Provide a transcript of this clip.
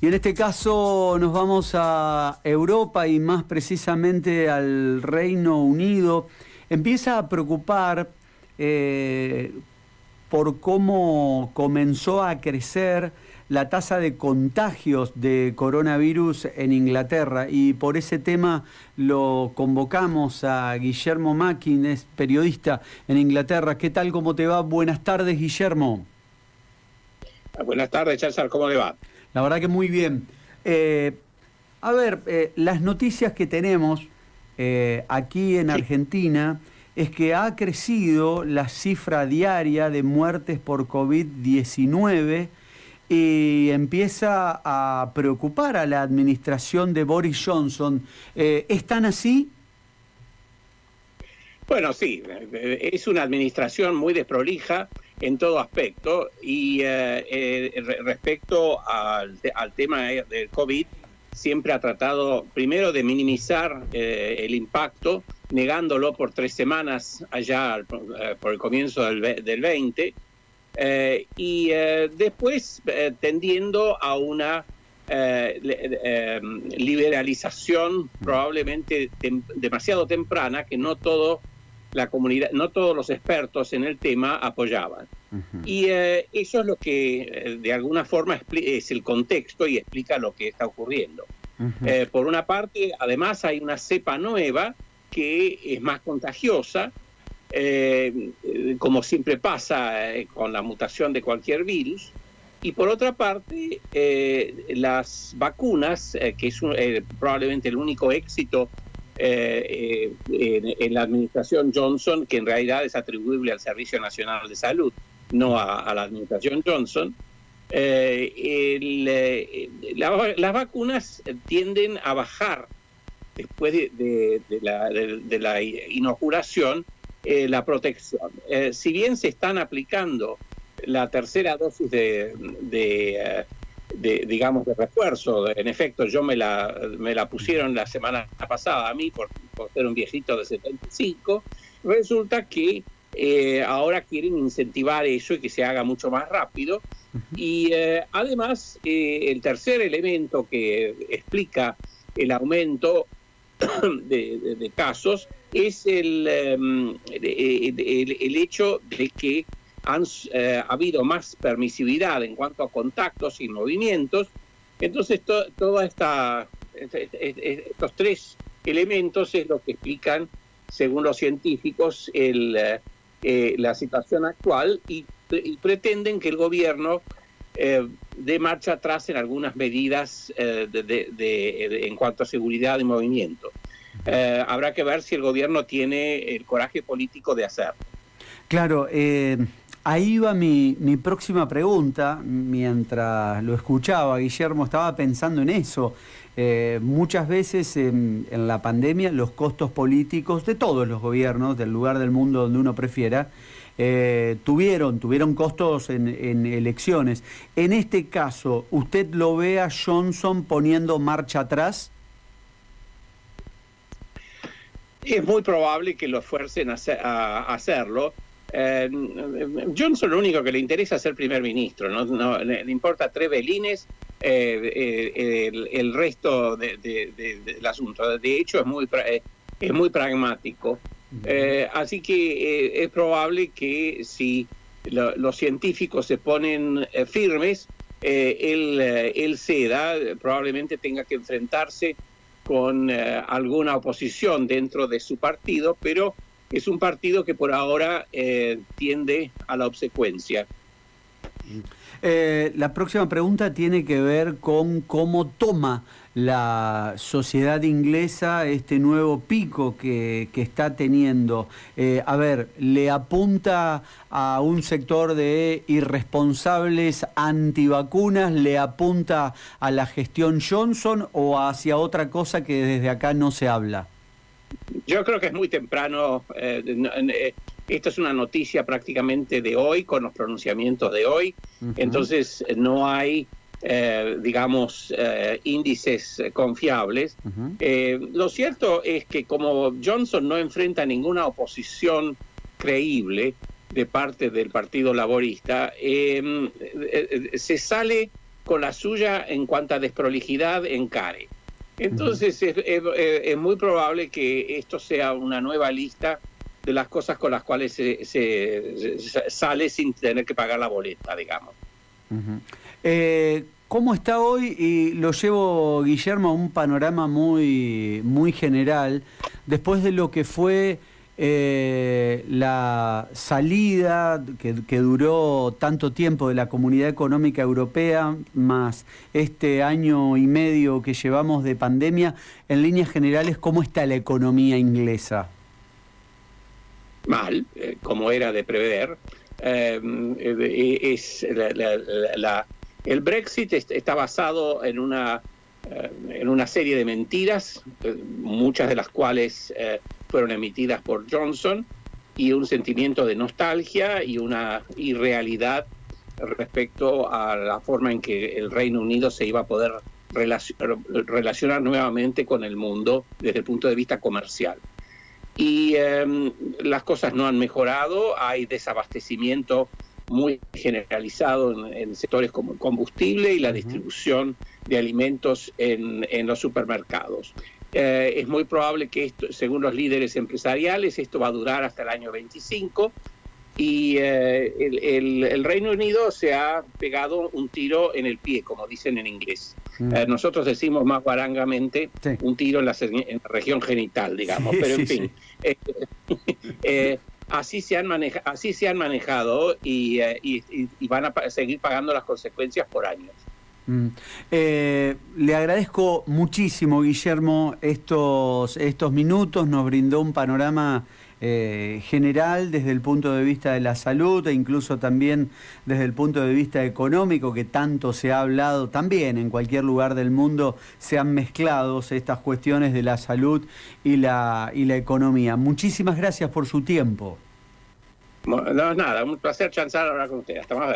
Y en este caso nos vamos a Europa y más precisamente al Reino Unido. Empieza a preocupar eh, por cómo comenzó a crecer la tasa de contagios de coronavirus en Inglaterra y por ese tema lo convocamos a Guillermo Mackin, es periodista en Inglaterra. ¿Qué tal? ¿Cómo te va? Buenas tardes, Guillermo. Buenas tardes, César. ¿Cómo le va? La verdad que muy bien. Eh, a ver, eh, las noticias que tenemos eh, aquí en Argentina es que ha crecido la cifra diaria de muertes por COVID-19 y empieza a preocupar a la administración de Boris Johnson. ¿Están así? Bueno, sí, es una administración muy desprolija en todo aspecto y eh, eh, respecto al, tema del COVID, siempre ha tratado primero de minimizar eh, el impacto, negándolo por tres semanas allá por el comienzo del, del 20, y después tendiendo a una liberalización probablemente demasiado temprana que no todo la comunidad, no todos los expertos en el tema apoyaban. Y eh, eso es lo que eh, de alguna forma es el contexto y explica lo que está ocurriendo. Eh, por una parte, además hay una cepa nueva que es más contagiosa, como siempre pasa con la mutación de cualquier virus. Y por otra parte, las vacunas, que es probablemente el único éxito eh, eh, en, la administración Johnson, que en realidad es atribuible al Servicio Nacional de Salud, no a, la administración Johnson, eh, las vacunas tienden a bajar después de, la, inoculación la protección. si bien se están aplicando la tercera dosis de, de, digamos, de refuerzo. En efecto, yo me la, me la pusieron la semana pasada a mí por, ser un viejito de 75. Resulta que eh, ahora quieren incentivar eso y que se haga mucho más rápido. Y eh, además, eh, el tercer elemento que explica el aumento de, casos es el, em, el, el, hecho de que han ha habido más permisividad en cuanto a contactos y movimientos. Entonces, toda esta, estos tres elementos es lo que explican, según los científicos, el, eh, eh, la situación actual y, pretenden que el gobierno dé marcha atrás en algunas medidas de, en cuanto a seguridad y movimiento. habrá que ver si el gobierno tiene el coraje político de hacerlo. Claro, Ahí va mi, próxima pregunta. Mientras lo escuchaba, Guillermo, estaba pensando en eso. Eh, muchas veces en, la pandemia los costos políticos de todos los gobiernos, del lugar del mundo donde uno prefiera, eh, tuvieron, tuvieron costos en, elecciones. En este caso, ¿usted lo ve a Johnson poniendo marcha atrás? Es muy probable que lo fuercen a hacerlo eh, Johnson lo único que le interesa es ser primer ministro, no, le, importa tres velines eh, eh, el, resto del asunto. De hecho, es muy, es muy pragmático. así que es probable que si los científicos se ponen firmes, él, él ceda, probablemente tenga que enfrentarse con alguna oposición dentro de su partido, pero es un partido que por ahora eh, tiende a la obsecuencia. Eh, la próxima pregunta tiene que ver con cómo toma la sociedad inglesa este nuevo pico que, está teniendo. Eh, a ver, ¿le apunta a un sector de irresponsables antivacunas? ¿Le apunta a la gestión Johnson o hacia otra cosa que desde acá no se habla? Yo creo que es muy temprano. Eh, eh, esto es una noticia prácticamente de hoy, con los pronunciamientos de hoy. Entonces, no hay, eh, digamos, índices confiables. lo cierto es que como Johnson no enfrenta ninguna oposición creíble de parte del Partido Laborista, se sale con la suya en cuanto a desprolijidad encare. Entonces es, muy probable que esto sea una nueva lista de las cosas con las cuales se, sale sin tener que pagar la boleta, digamos. Eh, ¿Cómo está hoy? Y lo llevo, Guillermo, a un panorama muy, muy general, después de lo que fue eh, la salida que, duró tanto tiempo de la Comunidad Económica Europea, más este año y medio que llevamos de pandemia, en líneas generales, ¿cómo está la economía inglesa? Mal, eh, como era de prever. Eh, es el Brexit está basado en una en una serie de mentiras, muchas de las cuales fueron emitidas por Johnson y un sentimiento de nostalgia y una irrealidad respecto a la forma en que el Reino Unido se iba a poder relacionar nuevamente con el mundo desde el punto de vista comercial. Y em, las cosas no han mejorado, hay desabastecimiento muy generalizado en, sectores como el combustible y la distribución de alimentos en, en los supermercados. Eh, es muy probable que esto, según los líderes empresariales, esto va a durar hasta el año 25 y eh, el, Reino Unido se ha pegado un tiro en el pie, como dicen en inglés. Mm. Eh, nosotros decimos más barangamente un tiro en la, región genital, digamos, pero en fin. así se han así se han manejado y, y van a seguir pagando las consecuencias por años. Mm. Eh, le agradezco muchísimo, Guillermo, estos, estos minutos. Nos brindó un panorama eh, general desde el punto de vista de la salud e incluso también desde el punto de vista económico, que tanto se ha hablado también en cualquier lugar del mundo, se han mezclado estas cuestiones de la salud y la, y la economía. Muchísimas gracias por su tiempo. No, nada, un placer chanzar ahora con usted. Hasta más